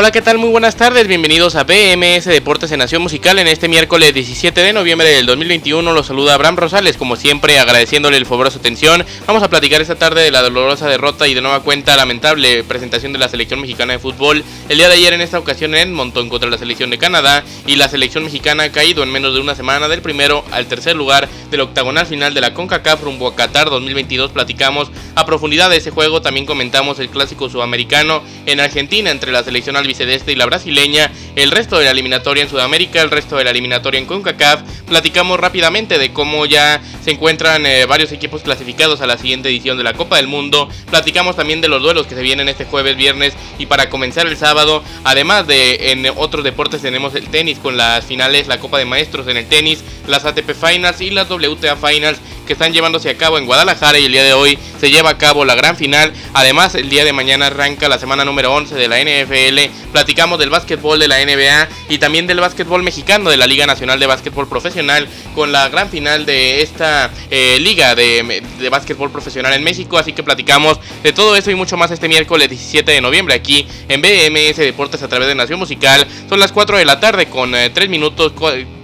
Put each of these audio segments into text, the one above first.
Hola, ¿qué tal? Muy buenas tardes, bienvenidos a BMS Deportes en Nación Musical en este miércoles 17 de noviembre del 2021. Los saluda Abraham Rosales, como siempre agradeciéndole el favor de su atención. Vamos a platicar esta tarde de la dolorosa derrota y de nueva cuenta lamentable presentación de la selección mexicana de fútbol. El día de ayer en esta ocasión en Edmonton contra la selección de Canadá y la selección mexicana ha caído en menos de una semana del primero al tercer lugar del octagonal final de la CONCACAF rumbo a Qatar 2022. Platicamos a profundidad de ese juego, también comentamos el clásico sudamericano en Argentina entre la selección albiceleste y la brasileña, el resto de la eliminatoria en Sudamérica, el resto de la eliminatoria en CONCACAF. Platicamos rápidamente de cómo ya se encuentran eh, varios equipos clasificados a la siguiente edición de la Copa del Mundo. Platicamos también de los duelos que se vienen este jueves, viernes y para comenzar el sábado. Además de en otros deportes tenemos el tenis con las finales, la Copa de Maestros en el tenis, las ATP Finals y las WTA Finals que están llevándose a cabo en Guadalajara y el día de hoy se lleva a cabo la gran final. Además, el día de mañana arranca la semana número 11 de la NFL. Platicamos del básquetbol de la NBA y también del básquetbol mexicano de la Liga Nacional de Básquetbol Profesional con la gran final de esta eh, liga de, básquetbol profesional en México. Así que platicamos de todo eso y mucho más este miércoles 17 de noviembre aquí en BMS Deportes a través de Nación Musical. Son las 4 de la tarde con 3 eh, minutos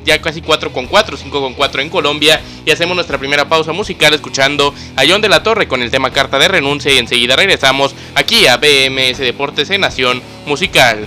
ya casi 4 con 4, 5 con 4 en Colombia y hacemos nuestra primera pausa musical escuchando a John de la Torre con el tema Carta de Renuncia y enseguida regresamos aquí a BMS Deportes en Nación Musical.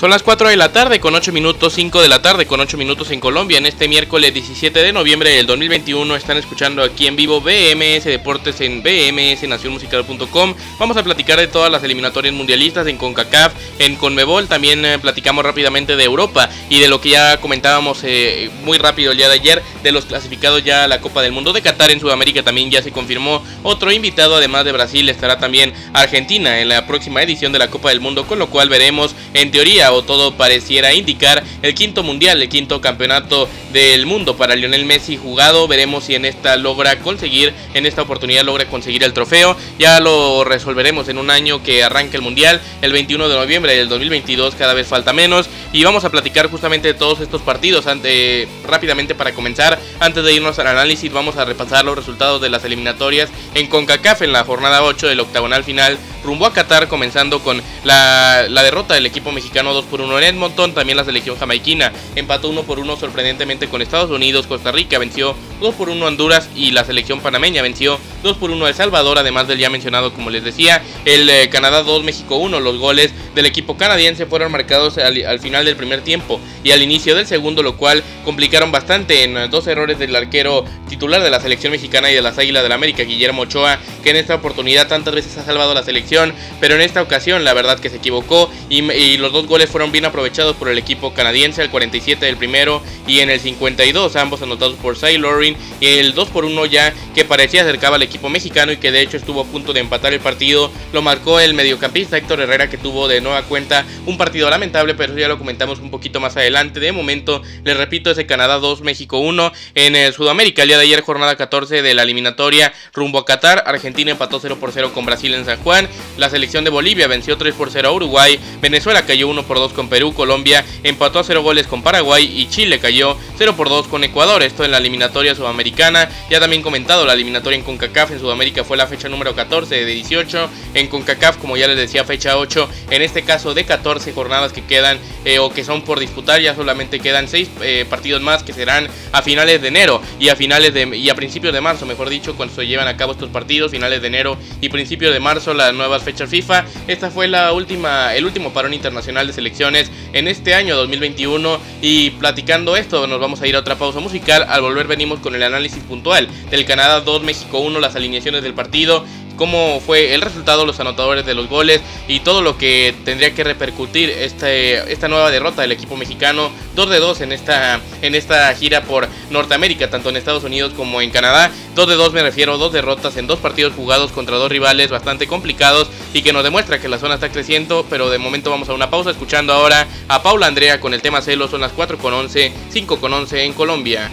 Son las 4 de la tarde con 8 minutos, 5 de la tarde con 8 minutos en Colombia. En este miércoles 17 de noviembre del 2021 están escuchando aquí en vivo BMS Deportes en bmsnacionmusical.com. Vamos a platicar de todas las eliminatorias mundialistas en CONCACAF, en CONMEBOL. También eh, platicamos rápidamente de Europa y de lo que ya comentábamos eh, muy rápido el día de ayer, de los clasificados ya a la Copa del Mundo de Qatar en Sudamérica. También ya se confirmó otro invitado, además de Brasil, estará también Argentina en la próxima edición de la Copa del Mundo, con lo cual veremos en teoría o todo pareciera indicar el quinto mundial, el quinto campeonato del mundo para Lionel Messi jugado. Veremos si en esta logra conseguir, en esta oportunidad logra conseguir el trofeo. Ya lo resolveremos en un año que arranque el mundial, el 21 de noviembre del 2022, cada vez falta menos. Y vamos a platicar justamente de todos estos partidos ante, rápidamente para comenzar. Antes de irnos al análisis, vamos a repasar los resultados de las eliminatorias en CONCACAF en la jornada 8 del octagonal final rumbo a Qatar, comenzando con la, derrota del equipo mexicano 2 por 1 en Edmonton. También la selección jamaiquina empató 1 por 1 sorprendentemente con Estados Unidos. Costa Rica venció 2 por 1 Honduras y la selección panameña venció 2 por 1 El Salvador. Además del ya mencionado, como les decía, el eh, Canadá 2, México 1. Los goles del equipo canadiense fueron marcados al, final del primer tiempo y al inicio del segundo, lo cual complicaron bastante en eh, dos errores del arquero titular de la selección mexicana y de las Águilas del América, Guillermo Ochoa, que en esta oportunidad tantas veces ha salvado la selección, pero en esta ocasión la verdad que se equivocó y, y los dos goles fueron bien aprovechados por el equipo canadiense, el 47 del primero y en el 52, ambos anotados por Cy Y el 2 por 1 ya que parecía acercaba al equipo mexicano y que de hecho estuvo a punto de empatar el partido, lo marcó el mediocampista Héctor Herrera que tuvo de nueva cuenta un partido lamentable, pero ya lo comentamos un poquito más adelante. De momento, les repito, ese Canadá 2, México 1 en el Sudamérica. El día de ayer, jornada 14 de la eliminatoria rumbo a Qatar. Argentina empató 0 por 0 con Brasil en San Juan. La selección de Bolivia venció 3 por 0 a Uruguay. Venezuela cayó 1 por 2 con Perú. Colombia empató a 0 goles con Paraguay y Chile cayó 0 por 2 con Ecuador. Esto en la eliminatoria sudamericana. Ya también comentado, la eliminatoria en CONCACAF en Sudamérica fue la fecha número 14 de 18. En CONCACAF, como ya les decía, fecha 8. En este caso de 14 jornadas que quedan eh, o que son por disputar, ya solamente quedan 6 eh, partidos más que serán a finales de enero y a finales de y a principios de marzo, mejor dicho, cuando se llevan a cabo estos partidos, finales de enero y principios de marzo, las nuevas fechas FIFA. Esta fue la última, el último parón internacional de selecciones en este año 2021 y platicando esto nos vamos a ir a otra pausa musical. Al volver venimos con el análisis puntual del Canadá 2, México 1, las alineaciones del partido cómo fue el resultado, los anotadores de los goles y todo lo que tendría que repercutir este, esta nueva derrota del equipo mexicano 2 de 2 en esta, en esta gira por Norteamérica, tanto en Estados Unidos como en Canadá. 2 de 2 me refiero, dos derrotas en dos partidos jugados contra dos rivales bastante complicados y que nos demuestra que la zona está creciendo, pero de momento vamos a una pausa escuchando ahora a Paula Andrea con el tema celos, son las 4 con 11, 5 con 11 en Colombia.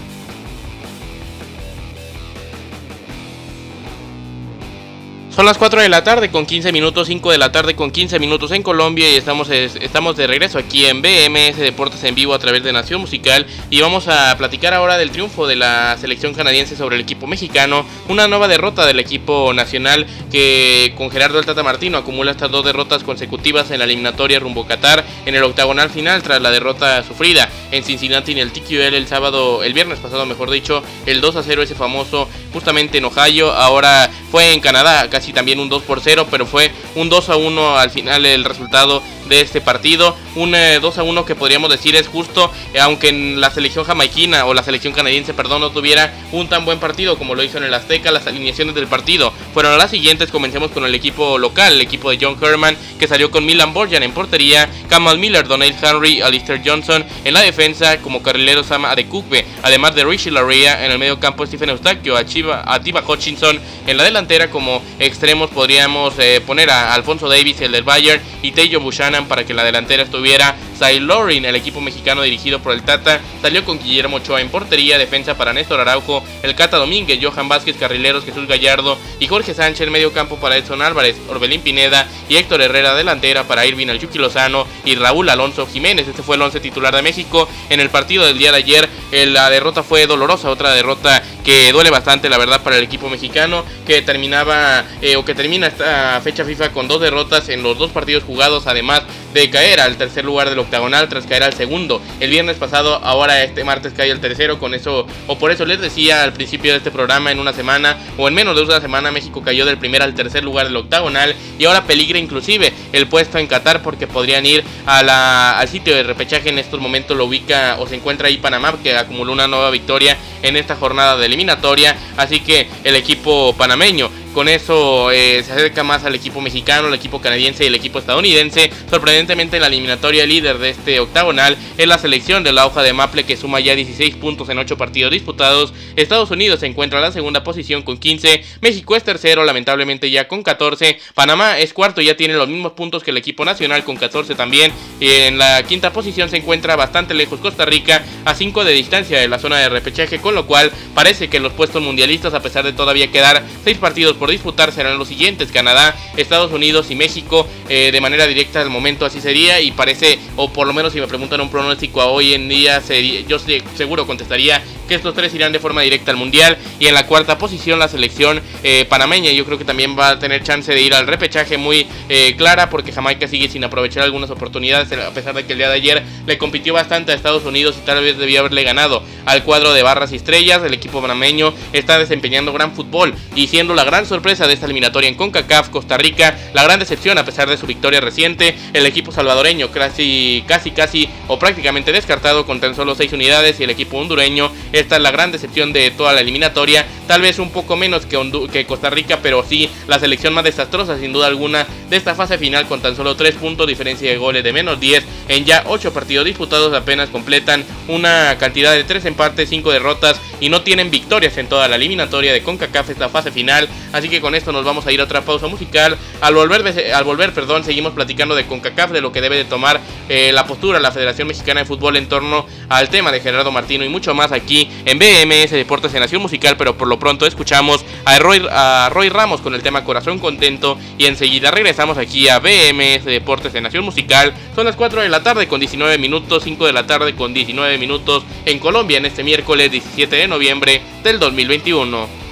Son las 4 de la tarde con 15 minutos, 5 de la tarde con 15 minutos en Colombia y estamos, estamos de regreso aquí en BMS Deportes en vivo a través de Nación Musical y vamos a platicar ahora del triunfo de la selección canadiense sobre el equipo mexicano, una nueva derrota del equipo nacional que con Gerardo El Tata Martino acumula estas dos derrotas consecutivas en la eliminatoria rumbo Qatar en el octagonal final tras la derrota sufrida en Cincinnati en el TQL el sábado, el viernes pasado mejor dicho, el 2 a 0 ese famoso justamente en Ohio, ahora fue en Canadá casi también un 2 por 0, pero fue un 2 a 1 al final el resultado de este partido. Un 2 eh, a 1 que podríamos decir es justo, eh, aunque en la selección jamaiquina o la selección canadiense, perdón, no tuviera un tan buen partido como lo hizo en el Azteca, las alineaciones del partido fueron las siguientes. Comencemos con el equipo local, el equipo de John Herman, que salió con Milan Borjan en portería, Kamal Miller, Donald Henry, Alistair Johnson en la defensa, como carrilero Sama Adekugbe, además de Richie Laria en el medio campo, Stephen Eustaquio, Atiba Hutchinson en la delantera, como extremos podríamos eh, poner a Alfonso Davis, el del Bayern, y Tejo Buchanan para que la delantera estuviera Sai Lorin, el equipo mexicano dirigido por el Tata, salió con Guillermo Ochoa en portería, defensa para Néstor Araujo, el Cata Domínguez, Johan Vázquez, Carrileros, Jesús Gallardo y Jorge Sánchez, medio campo para Edson Álvarez, Orbelín Pineda y Héctor Herrera, delantera para Irving Aljuki Lozano y Raúl Alonso Jiménez. Este fue el once titular de México. En el partido del día de ayer, eh, la derrota fue dolorosa, otra derrota que duele bastante, la verdad, para el equipo mexicano, que terminaba eh, o que termina esta fecha FIFA con dos derrotas en los dos partidos jugados, además de caer al tercer lugar del octagonal tras caer al segundo. El viernes pasado, ahora este martes cae el tercero, con eso, o por eso les decía al principio de este programa, en una semana o en menos de una semana México cayó del primer al tercer lugar del octagonal y ahora peligra inclusive el puesto en Qatar porque podrían ir a la, al sitio de repechaje en estos momentos lo ubica o se encuentra ahí Panamá que acumuló una nueva victoria en esta jornada de eliminatoria, así que el equipo panameño con eso eh, se acerca más al equipo mexicano, el equipo canadiense y el equipo estadounidense. Sorprendentemente, la eliminatoria líder de este octagonal es la selección de la hoja de Maple que suma ya 16 puntos en 8 partidos disputados. Estados Unidos se encuentra en la segunda posición con 15. México es tercero, lamentablemente ya con 14. Panamá es cuarto, ya tiene los mismos puntos que el equipo nacional con 14 también. En la quinta posición se encuentra bastante lejos Costa Rica, a 5 de distancia de la zona de repechaje, con lo cual parece que los puestos mundialistas, a pesar de todavía quedar 6 partidos por disputar serán los siguientes, Canadá, Estados Unidos y México, eh, de manera directa al momento así sería y parece, o por lo menos si me preguntan un pronóstico a hoy en día, sería, yo seguro contestaría que estos tres irán de forma directa al Mundial. Y en la cuarta posición la selección eh, panameña, yo creo que también va a tener chance de ir al repechaje muy eh, clara porque Jamaica sigue sin aprovechar algunas oportunidades a pesar de que el día de ayer le compitió bastante a Estados Unidos y tal vez debía haberle ganado al cuadro de barras y estrellas, el equipo panameño está desempeñando gran fútbol y siendo la gran sorpresa de esta eliminatoria en CONCACAF, Costa Rica, la gran decepción a pesar de su victoria reciente, el equipo salvadoreño casi, casi, casi o prácticamente descartado con tan solo 6 unidades y el equipo hondureño, esta es la gran decepción de toda la eliminatoria, tal vez un poco menos que, Costa Rica, pero sí la selección más desastrosa sin duda alguna de esta fase final con tan solo 3 puntos, diferencia de goles de menos 10 en ya 8 partidos disputados apenas completan una cantidad de 3 empates, 5 derrotas y no tienen victorias en toda la eliminatoria de CONCACAF esta fase final, así que con esto nos vamos a ir a otra pausa musical. Al volver, al volver perdón, seguimos platicando de CONCACAF, de lo que debe de tomar eh, la postura la Federación Mexicana de Fútbol en torno al tema de Gerardo Martino y mucho más aquí en BMS Deportes en Nación Musical, pero por lo pronto escuchamos a Roy, a Roy Ramos con el tema Corazón Contento y enseguida regresamos aquí a BMS Deportes en Nación Musical. Son las 4 de la tarde con 19 minutos, 5 de la tarde con 19 minutos en Colombia en este miércoles 17 de noviembre del 2021.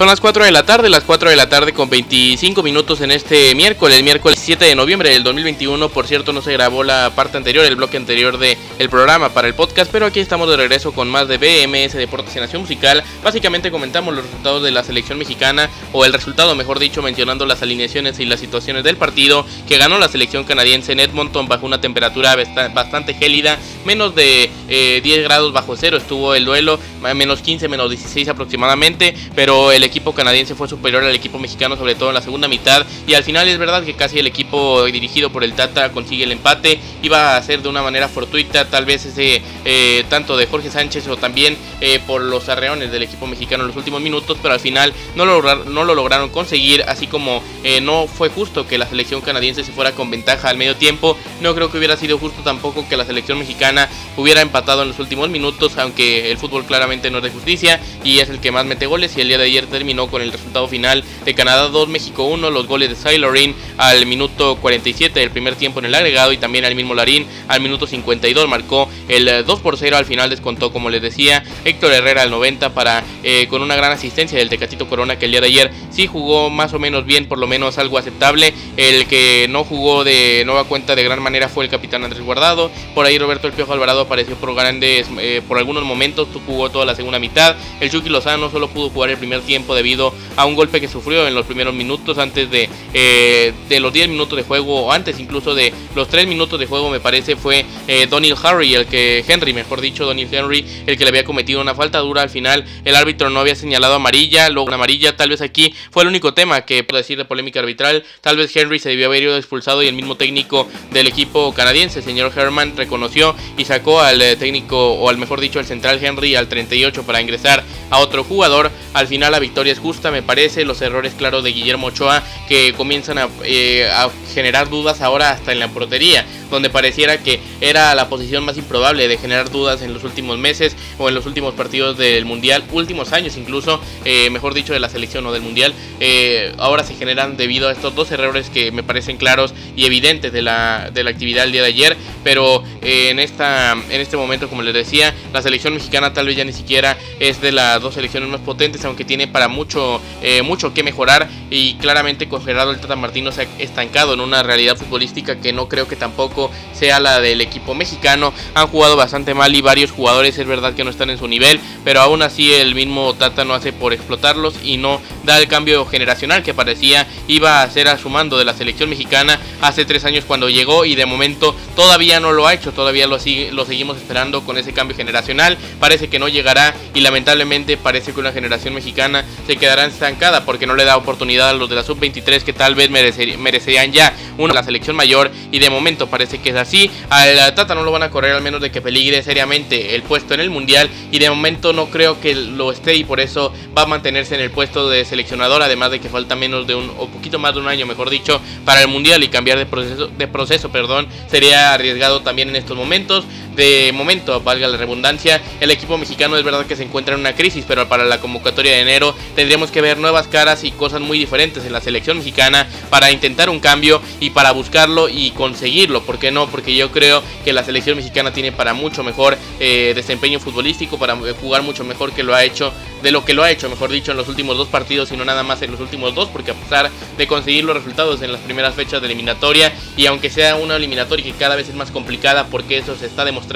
Son las 4 de la tarde, las 4 de la tarde con 25 minutos en este miércoles, miércoles 7 de noviembre del 2021. Por cierto, no se grabó la parte anterior, el bloque anterior del el programa para el podcast, pero aquí estamos de regreso con más de BMS Deportes y Nación Musical. Básicamente comentamos los resultados de la selección mexicana, o el resultado, mejor dicho, mencionando las alineaciones y las situaciones del partido que ganó la selección canadiense en Edmonton bajo una temperatura bastante gélida, menos de 10 eh, grados bajo cero estuvo el duelo, menos 15, menos 16 aproximadamente, pero el equipo canadiense fue superior al equipo mexicano, sobre todo en la segunda mitad. Y al final es verdad que casi el equipo dirigido por el Tata consigue el empate. Iba a ser de una manera fortuita, tal vez ese eh, tanto de Jorge Sánchez o también eh, por los arreones del equipo mexicano en los últimos minutos, pero al final no lo, no lo lograron conseguir, así como eh, no fue justo que la selección canadiense se fuera con ventaja al medio tiempo. No creo que hubiera sido justo tampoco que la selección mexicana hubiera empatado en los últimos minutos, aunque el fútbol claramente no es de justicia y es el que más mete goles. Y el día de ayer terminó con el resultado final de Canadá 2, México 1, los goles de Sailorin al minuto 47 del primer tiempo en el agregado y también al mismo Larín al minuto 52 marcó el 2 por 0 al final descontó como les decía Héctor Herrera al 90 para eh, con una gran asistencia del Tecatito Corona que el día de ayer sí jugó más o menos bien por lo menos algo aceptable. El que no jugó de nueva cuenta de gran manera fue el capitán Andrés Guardado. Por ahí Roberto El Piojo Alvarado apareció por grandes eh, por algunos momentos jugó toda la segunda mitad. El Chucky Lozano solo pudo jugar el primer tiempo debido a un golpe que sufrió en los primeros minutos antes de, eh, de los 10 minutos de juego o antes incluso de los 3 minutos de juego me parece fue eh, Donald Harry el que Henry mejor dicho Donald Henry el que le había cometido una falta dura. Al final el árbitro no había señalado amarilla luego una amarilla tal vez aquí fue el único tema que puedo decir de polémica arbitral. Tal vez Henry se debió haber ido expulsado y el mismo técnico del equipo canadiense señor Herman reconoció y sacó al eh, técnico o al mejor dicho al central Henry al 38 para ingresar a otro jugador. Al final la victoria es justa me parece los errores claros de Guillermo Ochoa que comienzan a, eh, a generar dudas ahora hasta en la portería donde pareciera que era la posición más improbable de generar dudas en los últimos meses o en los últimos partidos del Mundial, últimos años incluso, eh, mejor dicho, de la selección o del Mundial, eh, ahora se generan debido a estos dos errores que me parecen claros y evidentes de la, de la actividad del día de ayer, pero eh, en, esta, en este momento, como les decía, la selección mexicana tal vez ya ni siquiera es de las dos selecciones más potentes, aunque tiene para mucho, mucho que mejorar y claramente con Gerardo el Tata Martino se ha estancado en una realidad futbolística que no creo que tampoco sea la del equipo mexicano. Han jugado bastante mal y varios jugadores es verdad que no están en su nivel, pero aún así el mismo Tata no hace por explotarlos y no da el cambio generacional que parecía iba a ser a su mando de la selección mexicana hace tres años cuando llegó y de momento todavía no lo ha hecho, todavía lo, sigue, lo seguimos esperando con ese cambio generacional. Parece que no llegará y lamentablemente parece que una generación mexicana se quedará estancada porque no le da oportunidad a los de la sub-23 que tal vez merecerían ya una la selección mayor y de momento parece que es así. Al Tata no lo van a correr al menos de que peligre seriamente el puesto en el Mundial y de momento no creo que lo esté y por eso va a mantenerse en el puesto de seleccionador, además de que falta menos de un o poquito más de un año, mejor dicho, para el Mundial y cambiar de proceso, de proceso, perdón, sería arriesgado también en estos momentos. De momento, valga la redundancia, el equipo mexicano es verdad que se encuentra en una crisis, pero para la convocatoria de enero tendríamos que ver nuevas caras y cosas muy diferentes en la selección mexicana para intentar un cambio y para buscarlo y conseguirlo, porque no? Porque yo creo que la selección mexicana tiene para mucho mejor eh, desempeño futbolístico, para jugar mucho mejor que lo ha hecho, de lo que lo ha hecho, mejor dicho, en los últimos dos partidos y no nada más en los últimos dos, porque a pesar de conseguir los resultados en las primeras fechas de eliminatoria y aunque sea una eliminatoria que cada vez es más complicada, porque eso se está demostrando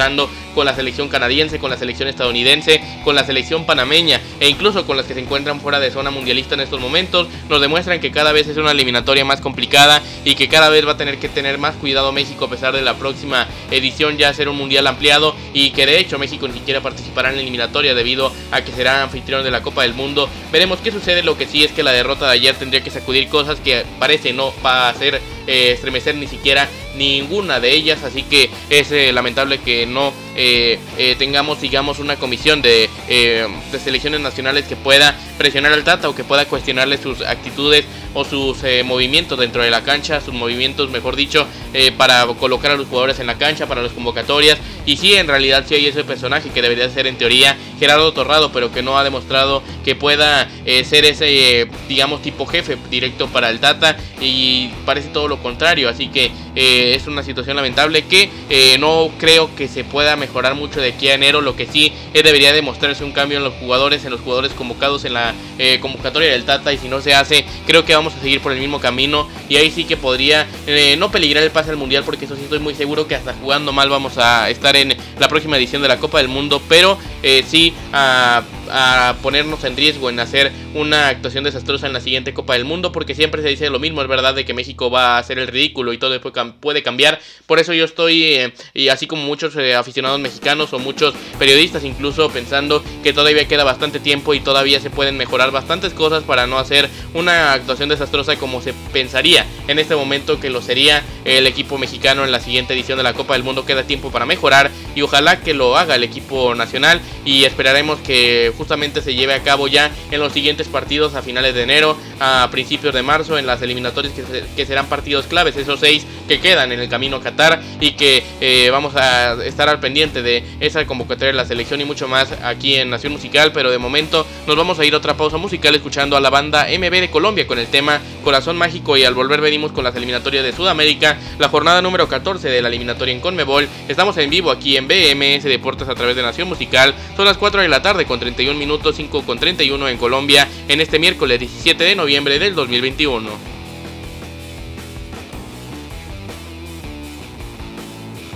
con la selección canadiense, con la selección estadounidense, con la selección panameña e incluso con las que se encuentran fuera de zona mundialista en estos momentos, nos demuestran que cada vez es una eliminatoria más complicada y que cada vez va a tener que tener más cuidado México pesar de la próxima edición ya ser un mundial ampliado y que de hecho México ni siquiera participará en la eliminatoria debido a que será anfitrión de la Copa del Mundo. Veremos qué sucede, lo que sí es que la derrota de ayer tendría que sacudir cosas que parece no va a hacer eh, estremecer ni siquiera ninguna de ellas, así que es eh, lamentable que no eh, tengamos, digamos, una comisión de, de, selecciones nacionales que pueda presionar al Tata o que pueda cuestionarle sus actitudes o sus movimientos dentro de la cancha, sus movimientos, mejor dicho, para colocar a los jugadores en la cancha, para las convocatorias. Y sí, en realidad sí hay ese personaje que debería ser en teoría Gerardo Torrado, pero que no ha demostrado que pueda ser ese, digamos, tipo jefe directo para el Tata y parece todo lo contrario. Así que eh, es una situación lamentable que eh, no creo que se pueda mejorar mucho de aquí a enero. Lo que sí eh, debería demostrarse un cambio en los jugadores, en los jugadores convocados en la convocatoria del Tata. Y si no se hace, creo que vamos a seguir por el mismo camino. Y ahí sí que podría no peligrar el pase al mundial, porque eso sí estoy muy seguro que hasta jugando mal vamos a estar en la próxima edición de la Copa del Mundo. Pero sí a a ponernos en riesgo en hacer una actuación desastrosa en la siguiente Copa del Mundo, porque siempre se dice lo mismo, es verdad de que México va a hacer el ridículo y todo puede cambiar. Por eso yo estoy, eh, y así como muchos eh, aficionados mexicanos o muchos periodistas incluso, pensando que todavía queda bastante tiempo y todavía se pueden mejorar bastantes cosas para no hacer una actuación desastrosa como se pensaría en este momento que lo sería el equipo mexicano en la siguiente edición de la Copa del Mundo. Queda tiempo para mejorar y ojalá que lo haga el equipo nacional y esperaremos que justamente se lleve a cabo ya en los siguientes partidos a finales de enero, a principios de marzo, en las eliminatorias que, serán partidos claves, esos seis que quedan en el camino a Qatar y que eh, vamos a estar al pendiente de esa convocatoria de la selección y mucho más aquí en Nación Musical, pero de momento nos vamos a ir a otra pausa musical escuchando a la banda MB de Colombia con el tema Corazón Mágico y al volver venimos con las eliminatorias de Sudamérica, la jornada número 14 de la eliminatoria en Conmebol. Estamos en vivo aquí en BMS Deportes a través de Nación Musical. Son las 4 de la tarde con 31 minutos, 5 con 31 en Colombia en este miércoles 17 de noviembre del 2021.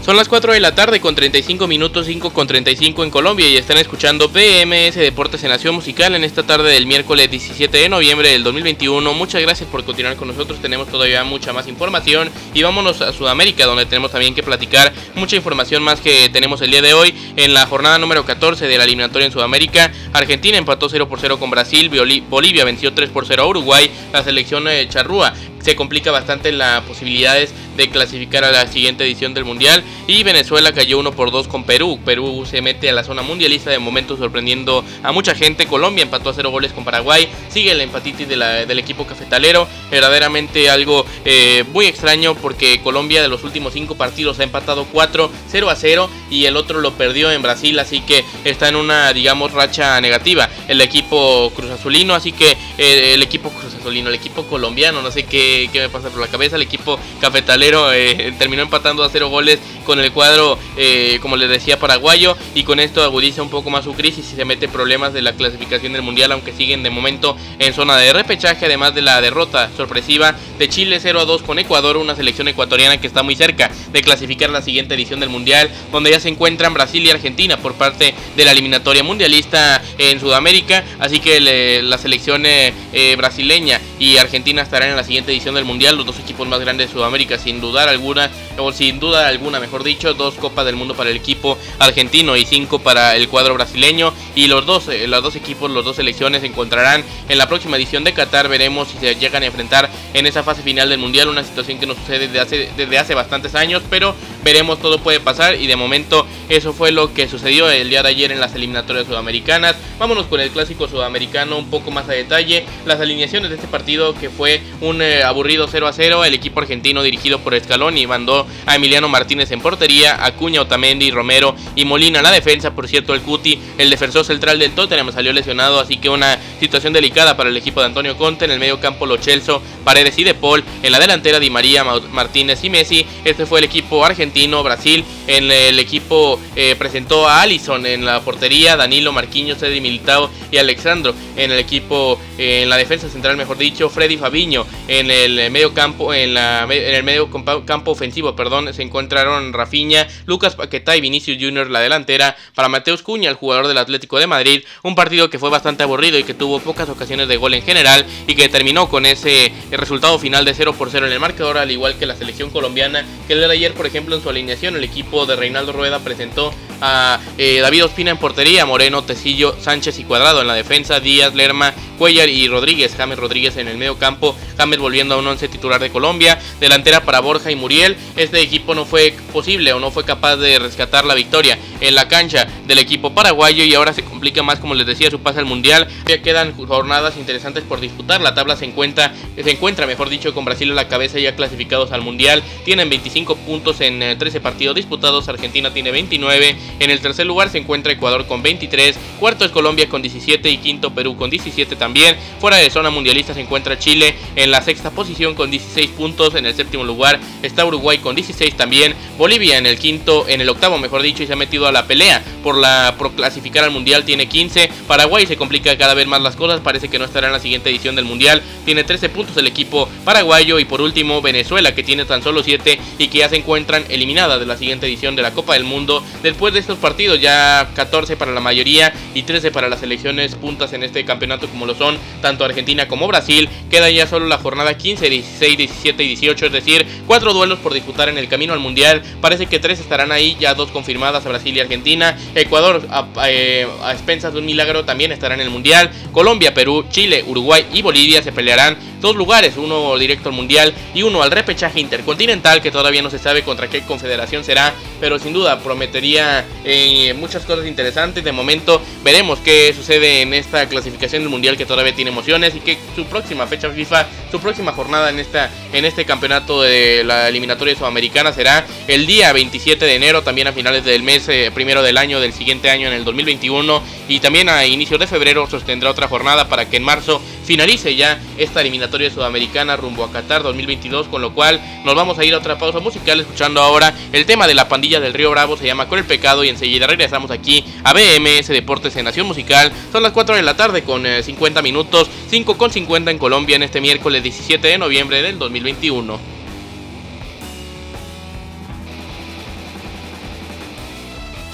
Son las 4 de la tarde con 35 minutos, 5 con 35 en Colombia y están escuchando PMS Deportes en Nación Musical en esta tarde del miércoles 17 de noviembre del 2021. Muchas gracias por continuar con nosotros, tenemos todavía mucha más información y vámonos a Sudamérica donde tenemos también que platicar mucha información más que tenemos el día de hoy en la jornada número 14 de la eliminatoria en Sudamérica. Argentina empató 0 por 0 con Brasil, Bolivia venció 3 por 0 a Uruguay, la selección de Charrúa se complica bastante las posibilidades de clasificar a la siguiente edición del Mundial. Y Venezuela cayó 1 por 2 con Perú. Perú se mete a la zona mundialista de momento sorprendiendo a mucha gente. Colombia empató a 0 goles con Paraguay. Sigue la empatitis del equipo cafetalero. Verdaderamente algo eh, muy extraño porque Colombia de los últimos 5 partidos ha empatado 4, 0 a 0 y el otro lo perdió en Brasil. Así que está en una, digamos, racha negativa el equipo Cruz Azulino. Así que eh, el equipo Cruz Azulino, el equipo colombiano, no sé qué qué, me pasa por la cabeza. El equipo cafetalero eh, terminó empatando a cero goles con el cuadro, eh, como les decía, paraguayo. Y con esto agudiza un poco más su crisis y se mete problemas de la clasificación del mundial, aunque siguen de momento en zona de repechaje. Además de la derrota sorpresiva de Chile 0 a 2 con Ecuador, una selección ecuatoriana que está muy cerca de clasificar la siguiente edición del mundial, donde ya se encuentran Brasil y Argentina por parte de la eliminatoria mundialista en Sudamérica. Así que la selección eh, brasileña y Argentina estarán en la siguiente edición del Mundial, los dos equipos más grandes de Sudamérica, sin dudar alguna, o sin duda alguna, mejor dicho, dos Copas del Mundo para el equipo argentino y cinco para el cuadro brasileño. Y los dos, eh, los dos equipos, los dos selecciones se encontrarán en la próxima edición de Qatar. Veremos si se llegan a enfrentar en esa fase final del Mundial, una situación que no sucede desde hace, desde hace bastantes años, pero veremos, todo puede pasar y de momento eso fue lo que sucedió el día de ayer en las eliminatorias sudamericanas. Vámonos con el clásico sudamericano un poco más a detalle. Las alineaciones de este partido que fue un eh, aburrido 0 a 0. El equipo argentino dirigido por Scaloni mandó a Emiliano Martínez en portería, Acuña, Otamendi, Romero y Molina la defensa. Por cierto, el Cuti, el defensor central del Tottenham, salió lesionado, así que una situación delicada para el equipo de Antonio Conte. En el medio campo, Lo Chelso, Paredes y De Paul. En la delantera, Di María, Martínez y Messi. Este fue el equipo argentino, Brasil. En el equipo eh, presentó a Allison en la portería, Danilo, Marquinhos, Eddie Militao y Alexandro. En el equipo, eh, en la defensa central, mejor dicho, Freddy Fabiño. En el medio campo, en, la, en el medio campo ofensivo, perdón, se encontraron Rafinha, Lucas Paquetá y Vinicius Junior la delantera. Para Mateus Cuña, el jugador del Atlético de Madrid. Un partido que fue bastante aburrido y que tuvo pocas ocasiones de gol en general y que terminó con ese resultado final de 0 por 0 en el marcador, al igual que la selección colombiana, que el de ayer, por ejemplo, en su alineación, el equipo de Reinaldo Rueda presentó a eh, David Ospina en portería, Moreno, Tecillo, Sánchez y Cuadrado. En la defensa, Díaz, Lerma, Cuellar y Rodríguez, James Rodríguez en el medio campo, James volviendo a un once titular de Colombia, delantera para Borja y Muriel, este equipo no fue posible o no fue capaz de rescatar la victoria en la cancha del equipo paraguayo y ahora se complica más como les decía su pase al mundial, ya quedan jornadas interesantes por disputar, la tabla se encuentra, se encuentra mejor dicho con Brasil a la cabeza ya clasificados al mundial, tienen 25 puntos en 13 eh, partidos disputados, Argentina tiene 29, en el tercer lugar se encuentra Ecuador con 23, cuarto es Colombia con 17 y quinto Perú con 17 también. Fuera de zona mundialista se encuentra Chile en la sexta posición con 16 puntos, en el séptimo lugar está Uruguay con 16 también, Bolivia en el quinto, en el octavo mejor dicho y se ha metido toda la pelea por, la, por clasificar al Mundial, tiene 15. Paraguay se complica cada vez más las cosas, parece que no estará en la siguiente edición del Mundial, tiene 13 puntos el equipo paraguayo y por último Venezuela que tiene tan solo 7 y que ya se encuentran eliminada de la siguiente edición de la Copa del Mundo. Después de estos partidos ya 14 para la mayoría y 13 para las selecciones puntas en este campeonato como lo son tanto Argentina como Brasil, queda ya solo la jornada 15, 16, 17 y 18, es decir, cuatro duelos por disputar en el camino al Mundial. Parece que tres estarán ahí, ya dos confirmadas, Brasil Argentina. Ecuador, a, eh, a expensas de un milagro, también estará en el Mundial. Colombia, Perú, Chile, Uruguay y Bolivia se pelearán dos lugares, uno directo al Mundial y uno al repechaje intercontinental, que todavía no se sabe contra qué confederación será, pero sin duda prometería eh, muchas cosas interesantes. De momento veremos qué sucede en esta clasificación del Mundial que todavía tiene emociones y que su próxima fecha FIFA, su próxima jornada en, esta, en este campeonato de la eliminatoria sudamericana será el día 27 de enero, también a finales del mes eh, primero del año del siguiente año en el 2021 y también a inicios de febrero sostendrá otra jornada para que en marzo finalice ya esta eliminatoria sudamericana rumbo a Qatar 2022, con lo cual nos vamos a ir a otra pausa musical escuchando ahora el tema de la pandilla del Río Bravo, se llama Con el Pecado y enseguida regresamos aquí a BMS Deportes en Nación Musical. Son las 4 de la tarde con 50 eh, minutos, 5 con 50 en Colombia en este miércoles 17 de noviembre del 2021.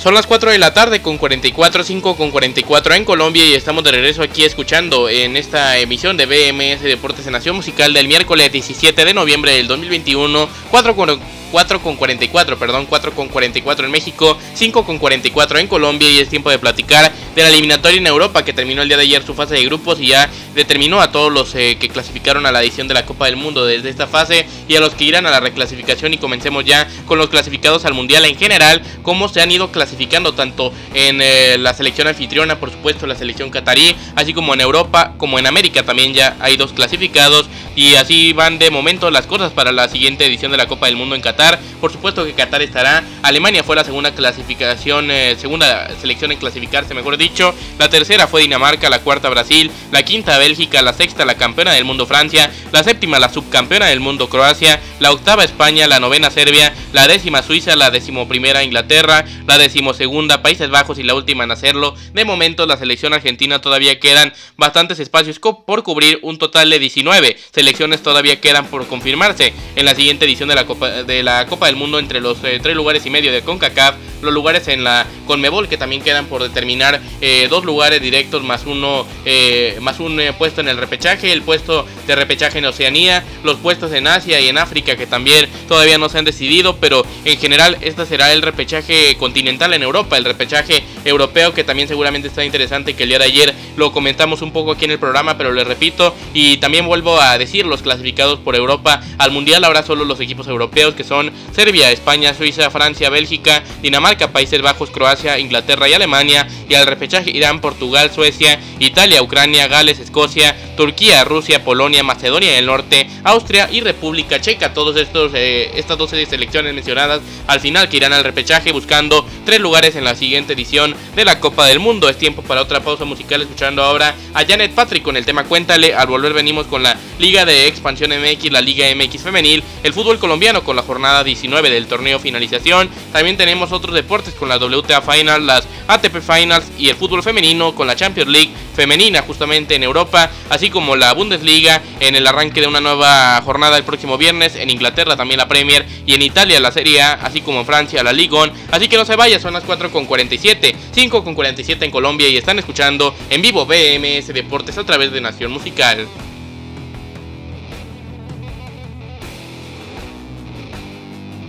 Son las 4 de la tarde con 44, 5 con 44 en Colombia y estamos de regreso aquí escuchando en esta emisión de BMS Deportes en Nación Musical del miércoles 17 de noviembre del 2021, 4 con 4 con 44, perdón, 4 con 44 en México, 5 con 44 en Colombia y es tiempo de platicar de la eliminatoria en Europa que terminó el día de ayer su fase de grupos y ya determinó a todos los eh, que clasificaron a la edición de la Copa del Mundo desde esta fase y a los que irán a la reclasificación y comencemos ya con los clasificados al Mundial en general, cómo se han ido clasificando tanto en eh, la selección anfitriona, por supuesto la selección catarí, así como en Europa, como en América también ya hay dos clasificados y así van de momento las cosas para la siguiente edición de la Copa del Mundo en Qatar por supuesto que Qatar estará. Alemania fue la segunda clasificación, eh, segunda selección en clasificarse, mejor dicho. La tercera fue Dinamarca, la cuarta Brasil, la quinta Bélgica, la sexta la campeona del mundo Francia, la séptima la subcampeona del mundo Croacia, la octava España, la novena Serbia, la décima Suiza, la decimoprimera Inglaterra, la decimosegunda Países Bajos y la última en hacerlo. De momento la selección argentina todavía quedan bastantes espacios por cubrir, un total de 19 selecciones todavía quedan por confirmarse. En la siguiente edición de la Copa de la Copa del Mundo entre los eh, tres lugares y medio de CONCACAF, los lugares en la CONMEBOL que también quedan por determinar eh, dos lugares directos más uno eh, más un puesto en el repechaje, el puesto de repechaje en Oceanía, los puestos en Asia y en África que también todavía no se han decidido, pero en general este será el repechaje continental en Europa, el repechaje europeo que también seguramente está interesante que el día de ayer lo comentamos un poco aquí en el programa, pero le repito y también vuelvo a decir los clasificados por Europa al Mundial ahora solo los equipos europeos que son Serbia, España, Suiza, Francia, Bélgica, Dinamarca, Países Bajos, Croacia, Inglaterra y Alemania. Y al repechaje Irán, Portugal, Suecia, Italia, Ucrania, Gales, Escocia, Turquía, Rusia, Polonia, Macedonia del Norte, Austria y República Checa. Todos estos, eh, estas 12 selecciones mencionadas al final que irán al repechaje buscando tres lugares en la siguiente edición de la Copa del Mundo. Es tiempo para otra pausa musical escuchando ahora a Janet Patrick con el tema Cuéntale. Al volver venimos con la Liga de Expansión MX, la Liga MX Femenil, el fútbol colombiano con la jornada 19 del torneo finalización. También tenemos otros deportes con la WTA Final, las ATP Finals y el fútbol femenino con la Champions League femenina justamente en Europa, así como la Bundesliga en el arranque de una nueva jornada el próximo viernes, en Inglaterra también la Premier y en Italia la Serie A, así como en Francia la Ligue 1. Así que no se vaya, son las 4 con 47, 5 con 47 en Colombia y están escuchando en vivo BMS Deportes a través de Nación Musical.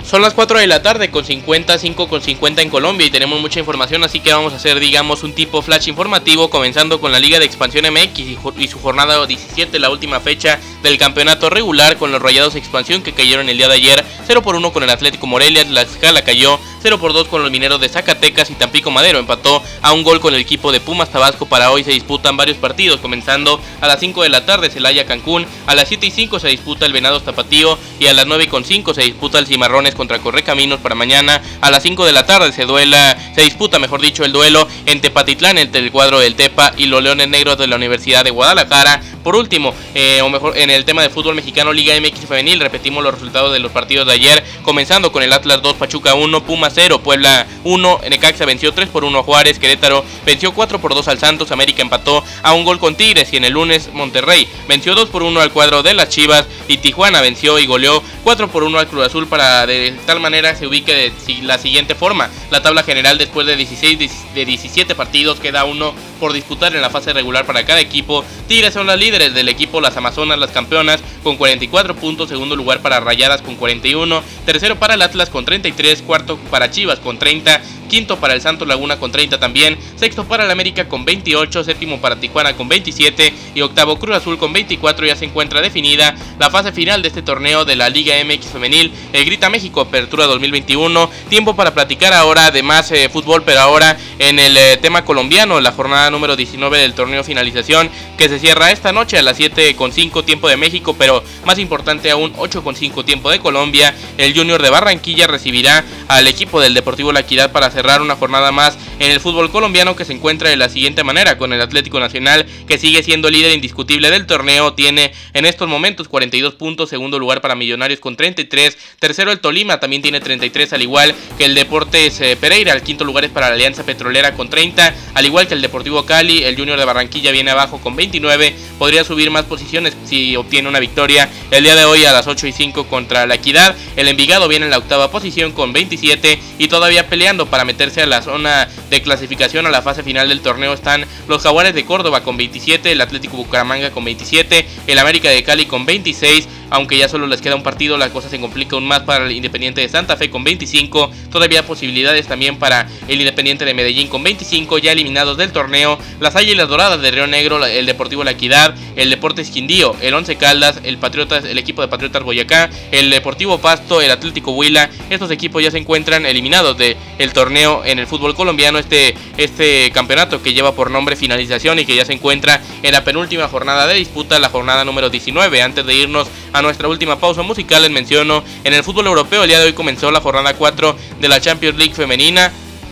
Son las 4 de la tarde con 50, 5 con 50 en Colombia y tenemos mucha información, así que vamos a hacer, digamos, un tipo flash informativo, comenzando con la Liga de Expansión MX y su jornada 17, la última fecha del campeonato regular con los Rayados Expansión que cayeron el día de ayer 0 por 1 con el Atlético Morelia, la escala cayó 0 por 2 con los Mineros de Zacatecas y Tampico Madero. Empató a un gol con el equipo de Pumas Tabasco. Para hoy se disputan varios partidos, comenzando a las 5 de la tarde Celaya Cancún, a las 7 y 5 se disputa el Venados Tapatío. Y a las 9 con 5 se disputa el Cimarrones contra Correcaminos para mañana, a las 5 de la tarde se duela, se disputa mejor dicho el duelo en Tepatitlán entre el cuadro del Tepa y los Leones Negros de la Universidad de Guadalajara. Por último, eh, o mejor en el tema de fútbol mexicano Liga MX Femenil, repetimos los resultados de los partidos de ayer, comenzando con el Atlas 2 Pachuca 1, Pumas 0. Puebla 1, Necaxa venció 3 por 1 a Juárez, Querétaro venció 4 por 2 al Santos, América empató a un gol con Tigres y en el lunes Monterrey venció 2 por 1 al cuadro de las Chivas y Tijuana venció y goleó 4 por 1 al Cruz Azul para de tal manera se ubique de la siguiente forma. La tabla general después de 16 de 17 partidos queda uno por disputar en la fase regular para cada equipo. Tigres son las líderes del equipo, las Amazonas las campeonas con 44 puntos, segundo lugar para Rayadas con 41, tercero para el Atlas con 33, cuarto para Chivas con 30, quinto para el Santos Laguna con 30 también, sexto para el América con 28, séptimo para Tijuana con 27 y octavo Cruz Azul con 24 ya se encuentra definida la fase final de este torneo de la Liga MX Femenil, el Grita México Apertura 2021, tiempo para platicar ahora de más eh, fútbol pero ahora en el eh, tema colombiano, la jornada número 19 del torneo finalización que se cierra esta noche a las 7.5 tiempo de México pero más importante aún 8.5 tiempo de Colombia, el Junior de Barranquilla recibirá al equipo del Deportivo La Equidad para cerrar una jornada más en el fútbol colombiano que se encuentra de la siguiente manera con el Atlético Nacional que sigue siendo líder indiscutible del torneo, tiene en estos momentos 42 puntos, segundo lugar para Millonarios con 33, tercero el Tolima también tiene 33 al igual que el Deportes eh, Pereira, el quinto lugar es para la Alianza Petrolera con 30, al igual que el Deportivo Cali, el Junior de Barranquilla viene abajo con 29, podría subir más posiciones si obtiene una victoria el día de hoy a las 8 y 5 contra la Equidad, el Envigado viene en la octava posición con 27 y todavía peleando para meterse a la zona de clasificación a la fase final del torneo están los Jaguares de Córdoba con 27, el Atlético Bucaramanga con 27, el América de Cali con 26, aunque ya solo les queda un partido, la cosa se complica aún más para el Independiente de Santa Fe con 25, todavía posibilidades también para el Independiente de Medellín con 25, ya eliminados del torneo, las Águilas Doradas de Río Negro, el Deportivo La Equidad, el Deportes Quindío, el Once Caldas, el Patriotas, el equipo de Patriotas Boyacá, el Deportivo Pasto, el Atlético Huila, estos equipos ya se encuentran eliminados del el torneo en el fútbol colombiano, este, este campeonato que lleva por nombre finalización y que ya se encuentra en la penúltima jornada de disputa, la jornada número 19. Antes de irnos a nuestra última pausa musical, les menciono, en el fútbol europeo el día de hoy comenzó la jornada 4 de la Champions League femenina.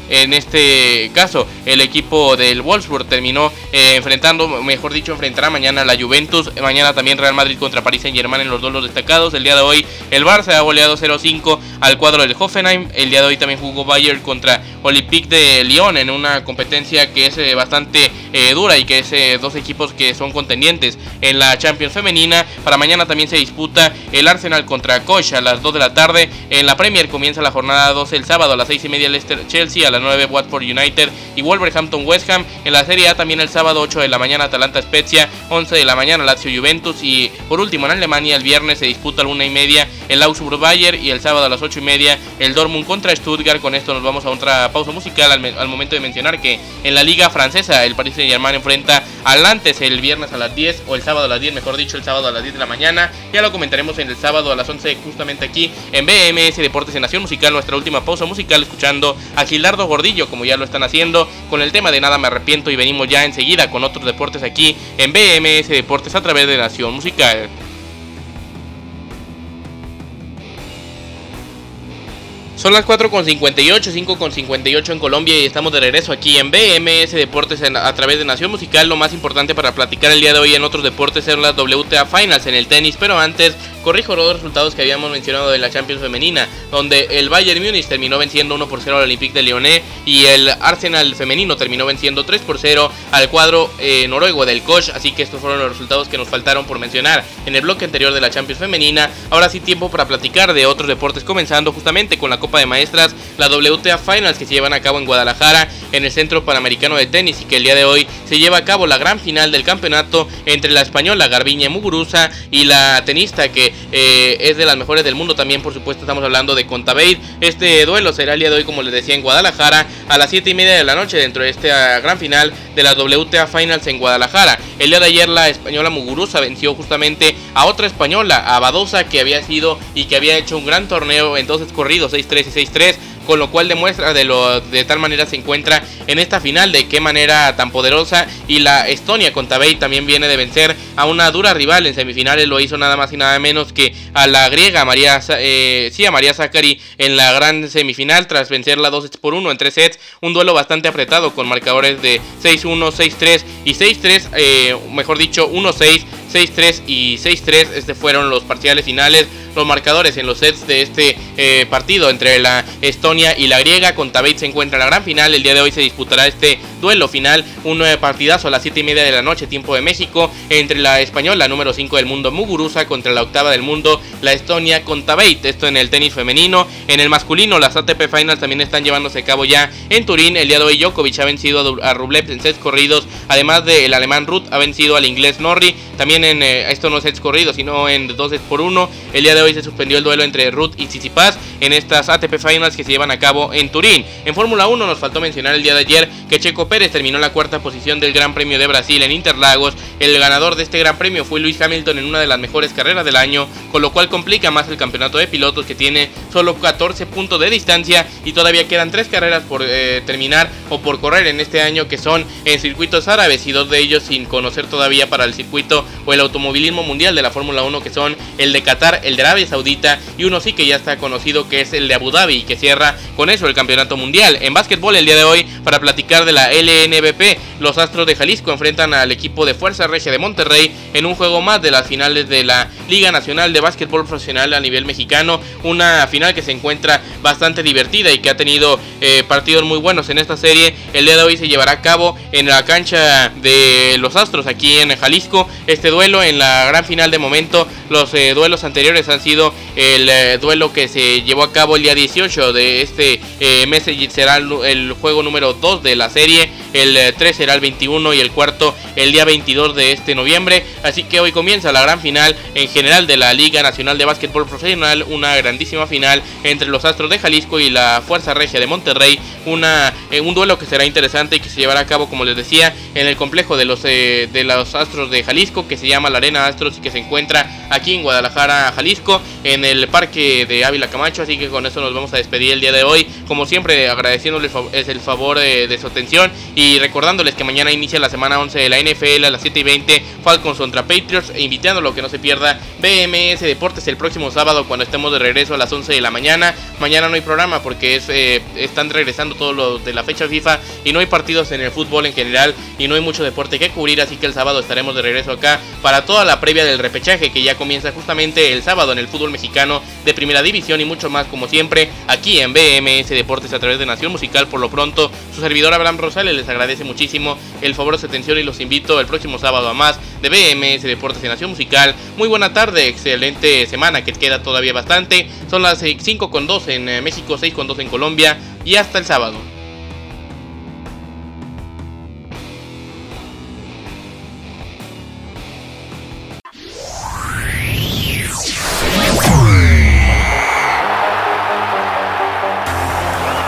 En este caso, el equipo del Wolfsburg terminó eh, enfrentando, mejor dicho, enfrentará mañana a la Juventus. Mañana también Real Madrid contra París Saint Germain en los duelos destacados. El día de hoy el Barça ha goleado 0-5 al cuadro del Hoffenheim. El día de hoy también jugó Bayern contra Olympique de Lyon en una competencia que es eh, bastante eh, dura y que es dos equipos que son contendientes en la Champions femenina. Para mañana también se disputa el Arsenal contra Koch a las 2 de la tarde. En la Premier comienza la jornada 12 el sábado a las 6 y media Leicester Chelsea las 9 Watford United y Wolverhampton West Ham. En la Serie A también el sábado 8 de la mañana Atalanta Spezia, 11 de la mañana Lazio Juventus y por último en Alemania el viernes se disputa a la 1 y media el Augsburg Bayer y el sábado a las 8 y media el Dortmund contra Stuttgart. Con esto nos vamos a otra pausa musical al, momento de mencionar que en la liga francesa el Paris Saint Germain enfrenta al antes el viernes a las 10 o el sábado a las 10, mejor dicho el sábado a las 10 de la mañana. Ya lo comentaremos en el sábado a las 11 justamente aquí en BMS Deportes en Nación Musical, nuestra última pausa musical escuchando a Gordillo como ya lo están haciendo con el tema de Nada me arrepiento y venimos ya enseguida con otros deportes aquí en BMS Deportes a través de Nación Musical. Son las 4.58, 5.58 en Colombia y estamos de regreso aquí en BMS Deportes a través de Nación Musical. Lo más importante para platicar el día de hoy en otros deportes son las WTA Finals en el tenis, pero antes corrijo los resultados que habíamos mencionado de la Champions femenina, donde el Bayern Múnich terminó venciendo 1 por 0 al Olympique de Lyonnais y el Arsenal femenino terminó venciendo 3 por 0 al cuadro eh, noruego del Koch, así que estos fueron los resultados que nos faltaron por mencionar en el bloque anterior de la Champions femenina. Ahora sí tiempo para platicar de otros deportes comenzando justamente con la Copa de Maestras, la WTA Finals que se llevan a cabo en Guadalajara, en el Centro Panamericano de Tenis y que el día de hoy se lleva a cabo la gran final del campeonato entre la española Garbiñe Muguruza y la tenista que eh, es de las mejores del mundo también, por supuesto estamos hablando de Contabate. Este duelo será el día de hoy, como les decía, en Guadalajara a las 7 y media de la noche dentro de esta gran final de la WTA Finals en Guadalajara. El día de ayer la española Muguruza venció justamente a otra española, a Badosa, que había sido y que había hecho un gran torneo en dos corridos, 6-3 y 6-3 con lo cual demuestra de, lo, de tal manera se encuentra en esta final, de qué manera tan poderosa. Y la Estonia con Tabey también viene de vencer a una dura rival en semifinales, lo hizo nada más y nada menos que a la griega María, eh, sí, a María Zachary en la gran semifinal tras vencerla 2 por 1 en 3 sets. Un duelo bastante apretado con marcadores de 6-1, 6-3 y 6-3, eh, mejor dicho 1-6. 6-3 y 6-3, este fueron los parciales finales los marcadores en los sets de este eh, partido entre la Estonia y la griega. Contabate se encuentra en la gran final. El día de hoy se disputará este duelo final, un partidazo a las 7 y media de la noche, tiempo de México, entre la española número 5 del mundo Muguruza contra la octava del mundo, la Estonia Contabate. Esto en el tenis femenino. En el masculino, las ATP Finals también están llevándose a cabo ya en Turín. El día de hoy Djokovic ha vencido a Rublev en sets corridos, además del alemán Ruth ha vencido al inglés Norrie. También en eh, esto no sets corridos, sino en dos sets por uno. El día de hoy se suspendió el duelo entre Ruth y Tsitsipas en estas ATP Finals que se llevan a cabo en Turín. En Fórmula 1 nos faltó mencionar el día de ayer que Checo Pérez terminó la cuarta posición del Gran Premio de Brasil en Interlagos. El ganador de este Gran Premio fue Luis Hamilton en una de las mejores carreras del año, con lo cual complica más el campeonato de pilotos que tiene solo 14 puntos de distancia y todavía quedan tres carreras por eh, terminar o por correr en este año que son en circuitos árabes y dos de ellos sin conocer todavía para el circuito o el automovilismo mundial de la Fórmula 1 que son el de Qatar, el de Arabia Saudita y uno sí que ya está conocido que es el de Abu Dhabi que cierra con eso el campeonato mundial. En básquetbol el día de hoy para platicar de la LNBP, los Astros de Jalisco enfrentan al equipo de Fuerza Regia de Monterrey en un juego más de las finales de la Liga Nacional de Básquetbol Profesional a nivel mexicano, una final que se encuentra bastante divertida y que ha tenido eh, partidos muy buenos en esta serie. El día de hoy se llevará a cabo en la cancha de los Astros aquí en Jalisco. Este duelo en la gran final de momento, los eh, duelos anteriores han sido el eh, duelo que se llevó a cabo el día 18 de este mes, será el, juego número 2 de la serie, el 3 será el 21 y el cuarto el día 22 de este noviembre. Así que hoy comienza la gran final en general de la Liga Nacional de Básquetbol Profesional, una grandísima final entre los Astros de Jalisco y la Fuerza Regia de Monterrey, una, eh, un duelo que será interesante y que se llevará a cabo, como les decía, en el complejo de los, eh, de los Astros de Jalisco, que se llama la Arena Astros y que se encuentra aquí en Guadalajara, Jalisco, en el Parque de Ávila Camacho. Así que con eso nos vamos a despedir el día de hoy, como siempre agradeciéndoles el favor eh, de su atención y recordándoles que mañana inicia la semana 11 de la NFL a las 7 y 20, Falcons contra Patriots, e invitándolo que no se pierda BMS Deportes el próximo sábado cuando estemos de regreso a las 11 de la mañana. Mañana no hay programa porque es, eh, están regresando todos los de la fecha FIFA y no hay partidos en el fútbol en general y no hay mucho deporte que cubrir, así que el sábado estaremos de regreso acá para toda la previa del repechaje que ya comienza justamente el sábado en el fútbol mexicano de primera división y mucho más como siempre aquí en BMS Deportes a través de Nación Musical. Por lo pronto, su servidor Abraham Rosales les agradece muchísimo el favor de su atención y los invito el próximo sábado a más de BMS Deportes y Nación Musical. Muy buena tarde, excelente semana que queda todavía bastante. Son las 5 con 2 en eh, México, 6 con 2 en Colombia y hasta el sábado.